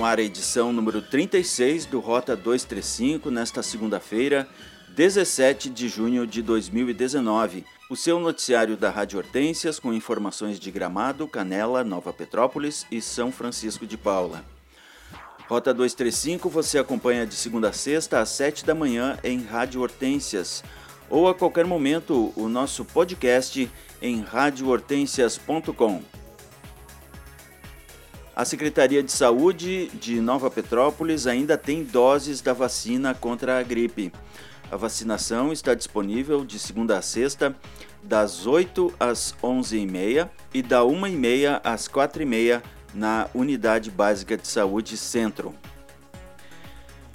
no ar a edição número 36 do Rota 235 nesta segunda-feira, 17 de junho de 2019. O seu noticiário da Rádio Hortências com informações de Gramado, Canela, Nova Petrópolis e São Francisco de Paula. Rota 235 você acompanha de segunda a sexta às 7 da manhã em Rádio Hortências ou a qualquer momento o nosso podcast em radiohortensias.com. A Secretaria de Saúde de Nova Petrópolis ainda tem doses da vacina contra a gripe. A vacinação está disponível de segunda a sexta, das 8 às 11h30 e da 1h30 às 4h30 na Unidade Básica de Saúde Centro.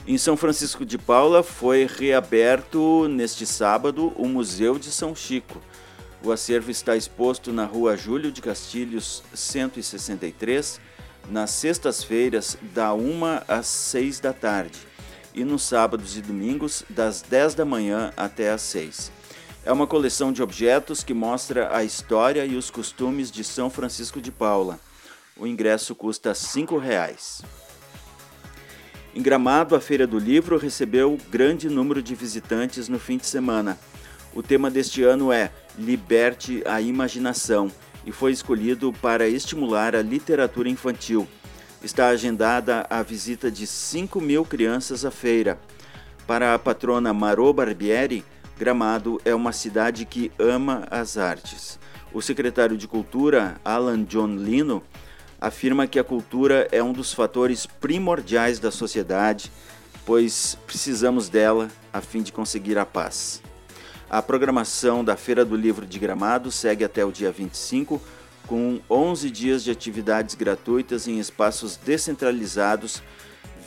Em São Francisco de Paula foi reaberto neste sábado o Museu de São Chico. O acervo está exposto na Rua Júlio de Castilhos 163 nas sextas-feiras, da 1 às 6 da tarde, e nos sábados e domingos, das 10 da manhã até às 6. É uma coleção de objetos que mostra a história e os costumes de São Francisco de Paula. O ingresso custa R$ 5,00. Em Gramado, a Feira do Livro recebeu grande número de visitantes no fim de semana. O tema deste ano é Liberte a Imaginação e foi escolhido para estimular a literatura infantil. Está agendada a visita de 5 mil crianças à feira. Para a patrona Marô Barbieri, Gramado é uma cidade que ama as artes. O secretário de Cultura, Alan John Lino, afirma que a cultura é um dos fatores primordiais da sociedade, pois precisamos dela a fim de conseguir a paz. A programação da Feira do Livro de Gramado segue até o dia 25, com 11 dias de atividades gratuitas em espaços descentralizados,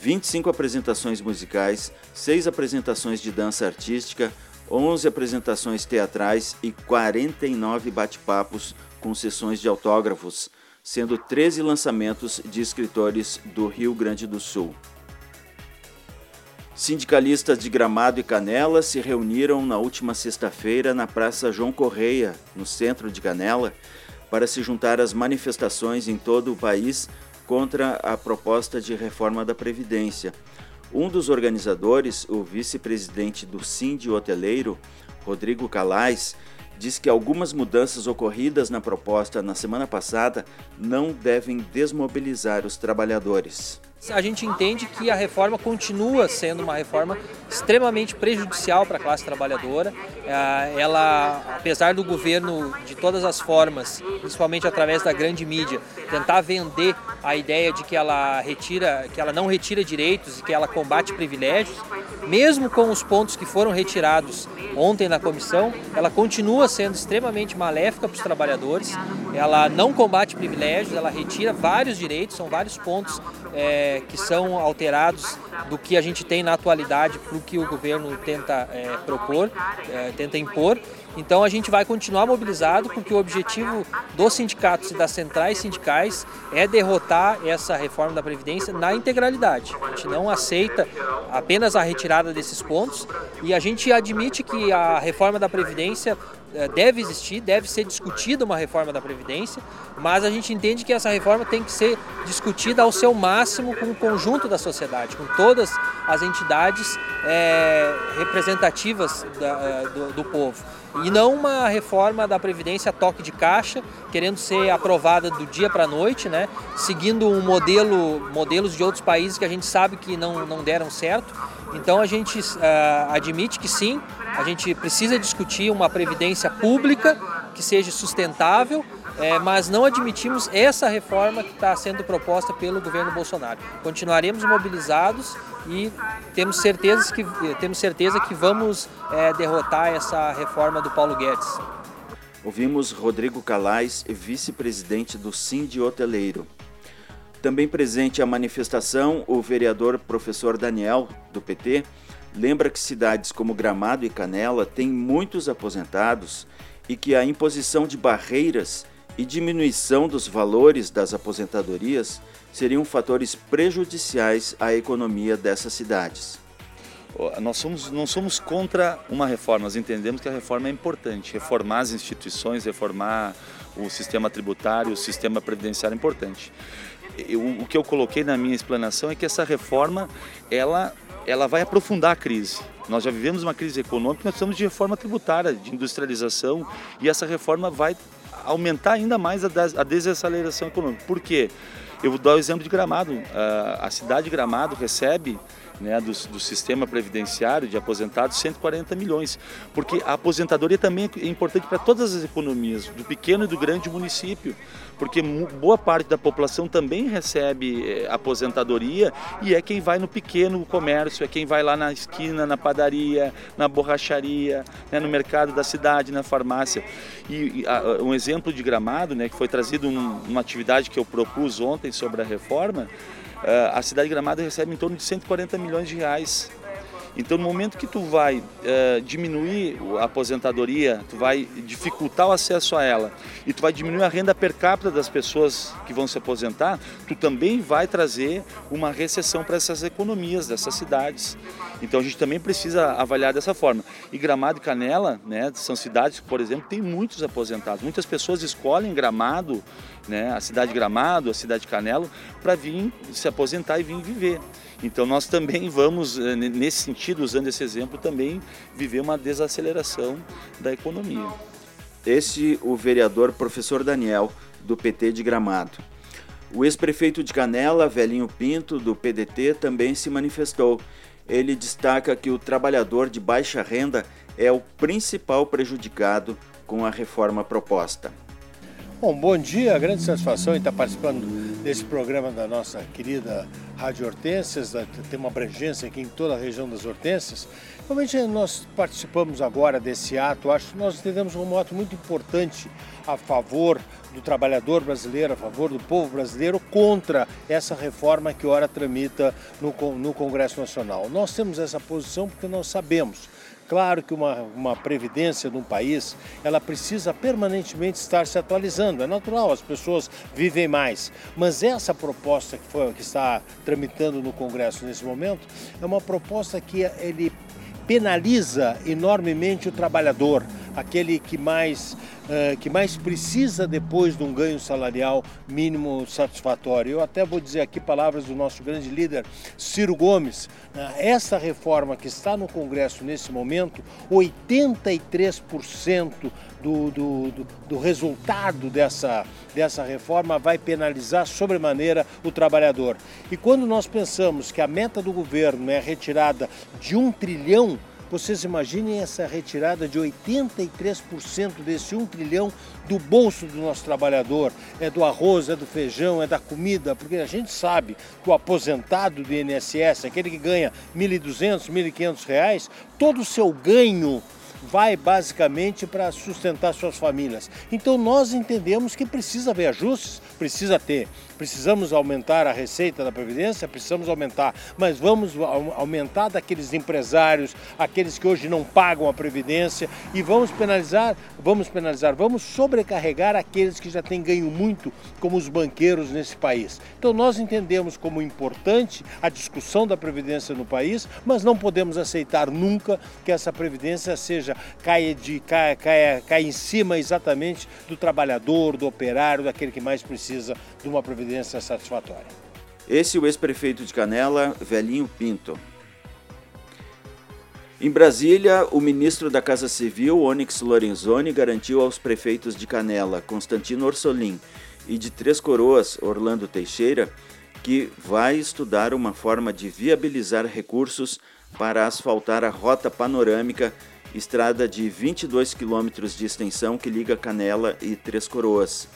25 apresentações musicais, 6 apresentações de dança artística, 11 apresentações teatrais e 49 bate-papos com sessões de autógrafos, sendo 13 lançamentos de escritores do Rio Grande do Sul. Sindicalistas de Gramado e Canela se reuniram na última sexta-feira na Praça João Correia, no centro de Canela, para se juntar às manifestações em todo o país contra a proposta de reforma da Previdência. Um dos organizadores, o vice-presidente do Sindi Hoteleiro, Rodrigo Calais, diz que algumas mudanças ocorridas na proposta na semana passada não devem desmobilizar os trabalhadores. A gente entende que a reforma continua sendo uma reforma extremamente prejudicial para a classe trabalhadora. É, ela, apesar do governo, de todas as formas, principalmente através da grande mídia, tentar vender a ideia de que ela retira, que ela não retira direitos e que ela combate privilégios, mesmo com os pontos que foram retirados ontem na comissão, ela continua sendo extremamente maléfica para os trabalhadores. Ela não combate privilégios, ela retira vários direitos, são vários pontos é, que são alterados do que a gente tem na atualidade para o que o governo tenta é, propor, é, tenta impor. Então a gente vai continuar mobilizado porque o objetivo dos sindicatos e das centrais sindicais é derrotar essa reforma da Previdência na integralidade. A gente não aceita apenas a retirada desses pontos e a gente admite que a reforma da Previdência deve existir, deve ser discutida uma reforma da Previdência, mas a gente entende que essa reforma tem que ser discutida ao seu máximo com o conjunto da sociedade, com todas as entidades é, representativas da, é, do, do povo. E não uma reforma da Previdência toque de caixa, querendo ser aprovada do dia para a noite, né? seguindo um modelo, modelos de outros países que a gente sabe que não, não deram certo. Então a gente uh, admite que sim, a gente precisa discutir uma previdência pública que seja sustentável, é, mas não admitimos essa reforma que está sendo proposta pelo governo Bolsonaro. Continuaremos mobilizados e temos certeza que, temos certeza que vamos é, derrotar essa reforma do Paulo Guedes. Ouvimos Rodrigo Calais, vice-presidente do Sindi Hoteleiro. Também presente à manifestação, o vereador professor Daniel, do PT, lembra que cidades como Gramado e Canela têm muitos aposentados e que a imposição de barreiras e diminuição dos valores das aposentadorias seriam fatores prejudiciais à economia dessas cidades. Nós somos, não somos contra uma reforma, nós entendemos que a reforma é importante. Reformar as instituições, reformar o sistema tributário, o sistema previdenciário é importante. eu, o que eu coloquei na minha explanação é que essa reforma ela, ela vai aprofundar a crise. Nós já vivemos uma crise econômica, nós estamos de reforma tributária, de industrialização, e essa reforma vai aumentar ainda mais a desaceleração econômica. Por quê? Eu vou dar o exemplo de Gramado. A cidade de Gramado recebe né, do, do, sistema previdenciário de aposentados 140 milhões, porque a aposentadoria também é importante para todas as economias, do pequeno e do grande município, porque boa parte da população também recebe eh, aposentadoria e é quem vai no pequeno comércio, é quem vai lá na esquina, na padaria, na borracharia, né, no mercado da cidade, na farmácia. E, e a, um exemplo de Gramado, né, que foi trazido numa atividade que eu propus ontem sobre a reforma, a cidade de Gramado recebe em torno de 140 milhões de reais. Então, no momento que tu vai uh, diminuir a aposentadoria, tu vai dificultar o acesso a ela e tu vai diminuir a renda per capita das pessoas que vão se aposentar, tu também vai trazer uma recessão para essas economias dessas cidades. Então, a gente também precisa avaliar dessa forma. E Gramado e Canela, né, são cidades que, por exemplo, tem muitos aposentados. Muitas pessoas escolhem Gramado né, a cidade de Gramado, a cidade de Canelo, para vir se aposentar e vir viver. Então nós também vamos, eh, nesse sentido, usando esse exemplo, também viver uma desaceleração da economia. Esse o vereador professor Daniel, do PT de Gramado. O ex-prefeito de Canela, Velhinho Pinto, do PDT, também se manifestou. Ele destaca que o trabalhador de baixa renda é o principal prejudicado com a reforma proposta. Bom, bom dia, grande satisfação em estar participando desse programa da nossa querida Rádio Hortências, tem uma abrangência aqui em toda a região das Hortências. Realmente nós participamos agora desse ato, acho que nós entendemos um ato muito importante a favor do trabalhador brasileiro, a favor do povo brasileiro, contra essa reforma que ora tramita no, no Congresso Nacional. Nós temos essa posição porque nós sabemos Claro que uma, uma previdência num país, ela precisa permanentemente estar se atualizando. É natural, as pessoas vivem mais. Mas essa proposta que, foi, que está tramitando no Congresso nesse momento é uma proposta que ele penaliza enormemente o trabalhador, aquele que mais uh, que mais precisa depois de um ganho salarial mínimo satisfatório. Eu até vou dizer aqui palavras do nosso grande líder Ciro Gomes. Uh, essa reforma que está no Congresso nesse momento, 83% do, do, do, do resultado dessa, dessa reforma vai penalizar sobremaneira o trabalhador. E quando nós pensamos que a meta do governo é retirada de um trilhão vocês imaginem essa retirada de 83% desse 1 trilhão do bolso do nosso trabalhador. É do arroz, é do feijão, é da comida, porque a gente sabe que o aposentado do INSS, aquele que ganha R$ 1.200, 1.500 reais, todo o seu ganho vai basicamente para sustentar suas famílias. Então nós entendemos que precisa haver ajustes, precisa ter. Precisamos aumentar a receita da Previdência, precisamos aumentar, mas vamos aumentar daqueles empresários, aqueles que hoje não pagam a Previdência e vamos penalizar, vamos penalizar, vamos sobrecarregar aqueles que já têm ganho muito, como os banqueiros nesse país. Então nós entendemos como importante a discussão da Previdência no país, mas não podemos aceitar nunca que essa Previdência seja caia, de, caia, caia, caia em cima exatamente do trabalhador, do operário, daquele que mais precisa de uma previdência satisfatória. Esse é o ex-prefeito de Canela, Velhinho Pinto. Em Brasília, o ministro da Casa Civil, Onyx Lorenzoni, garantiu aos prefeitos de Canela, Constantino Orsolim, e de Três Coroas, Orlando Teixeira, que vai estudar uma forma de viabilizar recursos para asfaltar a rota panorâmica, estrada de 22 quilômetros de extensão que liga Canela e Três Coroas.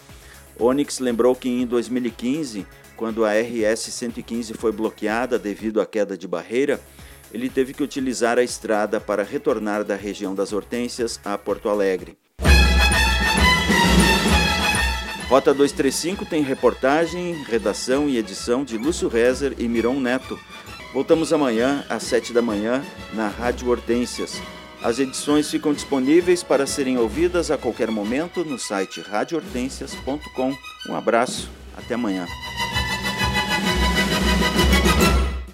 Onyx lembrou que em 2015, quando a RS 115 foi bloqueada devido à queda de barreira, ele teve que utilizar a estrada para retornar da região das Hortênsias a Porto Alegre. Rota 235 tem reportagem, redação e edição de Lúcio Rezer e Miron Neto. Voltamos amanhã às 7 da manhã na Rádio Hortênsias. As edições ficam disponíveis para serem ouvidas a qualquer momento no site radiohortensias.com. Um abraço, até amanhã.